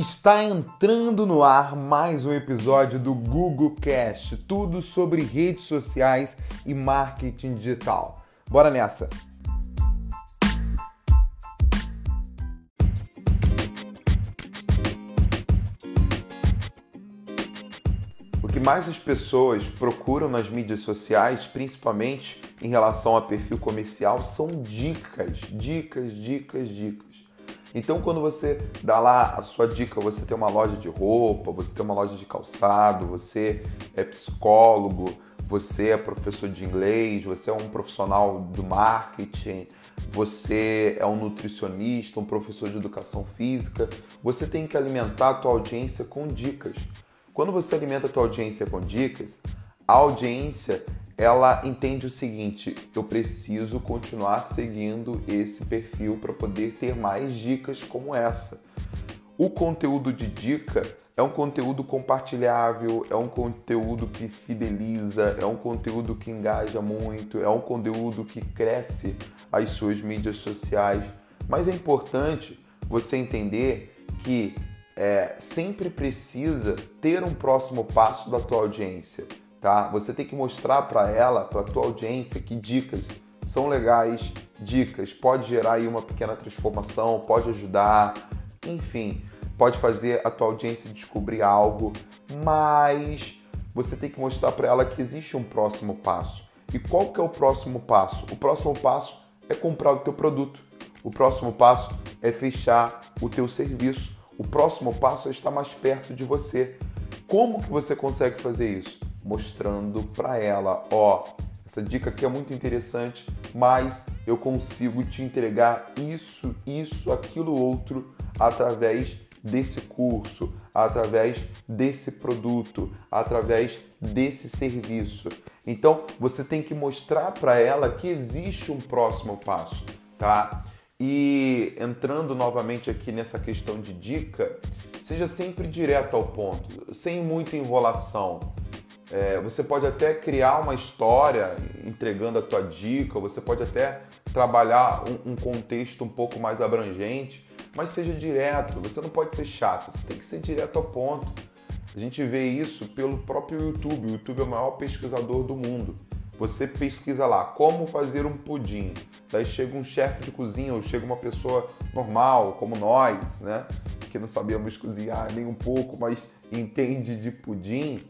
Está entrando no ar mais um episódio do Google Cast, tudo sobre redes sociais e marketing digital. Bora nessa! O que mais as pessoas procuram nas mídias sociais, principalmente em relação a perfil comercial, são dicas, dicas, dicas, dicas. Então, quando você dá lá a sua dica, você tem uma loja de roupa, você tem uma loja de calçado, você é psicólogo, você é professor de inglês, você é um profissional do marketing, você é um nutricionista, um professor de educação física, você tem que alimentar a tua audiência com dicas. Quando você alimenta a tua audiência com dicas, a audiência ela entende o seguinte: eu preciso continuar seguindo esse perfil para poder ter mais dicas como essa. O conteúdo de dica é um conteúdo compartilhável, é um conteúdo que fideliza, é um conteúdo que engaja muito, é um conteúdo que cresce as suas mídias sociais. Mas é importante você entender que é, sempre precisa ter um próximo passo da tua audiência tá? Você tem que mostrar para ela, para tua audiência, que dicas são legais, dicas pode gerar aí uma pequena transformação, pode ajudar, enfim, pode fazer a tua audiência descobrir algo, mas você tem que mostrar para ela que existe um próximo passo. E qual que é o próximo passo? O próximo passo é comprar o teu produto. O próximo passo é fechar o teu serviço. O próximo passo é estar mais perto de você. Como que você consegue fazer isso? Mostrando para ela, ó, essa dica aqui é muito interessante, mas eu consigo te entregar isso, isso, aquilo outro através desse curso, através desse produto, através desse serviço. Então, você tem que mostrar para ela que existe um próximo passo, tá? E entrando novamente aqui nessa questão de dica, seja sempre direto ao ponto, sem muita enrolação. É, você pode até criar uma história entregando a tua dica, você pode até trabalhar um, um, contexto um pouco mais abrangente, mas seja direto, você não pode ser chato, você tem que ser direto ao ponto. A gente vê isso pelo próprio YouTube, o YouTube é o maior pesquisador do mundo. Você pesquisa lá como fazer um pudim, daí chega um chefe de cozinha ou chega uma pessoa normal, como nós, né? Que não sabemos cozinhar nem um pouco, mas entende de pudim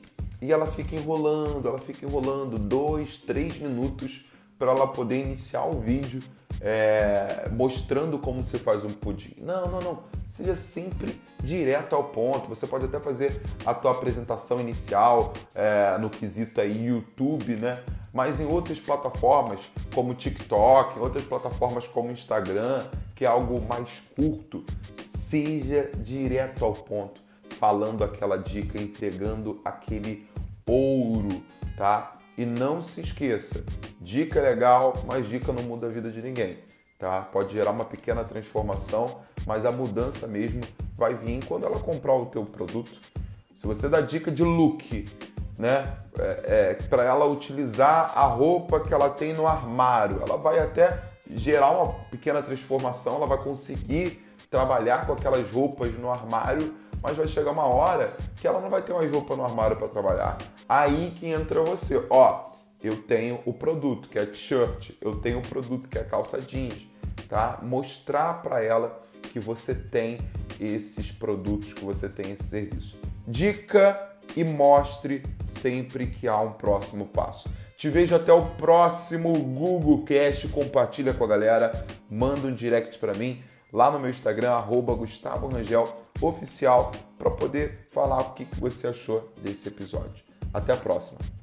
e ela fica enrolando, ela fica enrolando dois, três minutos para ela poder iniciar o vídeo é, mostrando como você faz um pudim. Não, não, não. Seja sempre direto ao ponto. Você pode até fazer a tua apresentação inicial é, no quesito aí YouTube, né? Mas em outras plataformas como TikTok, em outras plataformas como Instagram, que é algo mais curto, seja direto ao ponto falando aquela dica, entregando aquele ouro, tá? E não se esqueça, dica é legal, mas dica não muda a vida de ninguém, tá? Pode gerar uma pequena transformação, mas a mudança mesmo vai vir quando ela comprar o teu produto. Se você dá dica de look, né, é, é, para ela utilizar a roupa que ela tem no armário, ela vai até gerar uma pequena transformação, ela vai conseguir trabalhar com aquelas roupas no armário mas vai chegar uma hora que ela não vai ter mais roupa no armário para trabalhar. Aí que entra você, ó, eu tenho o produto que é t-shirt, eu tenho o produto que é calça jeans, tá? Mostrar para ela que você tem esses produtos, que você tem esse serviço. Dica e mostre sempre que há um próximo passo. Te vejo até o próximo Google Cast. Compartilha com a galera, manda um direct para mim lá no meu Instagram, arroba Gustavo Rangel Oficial, para poder falar o que você achou desse episódio. Até a próxima!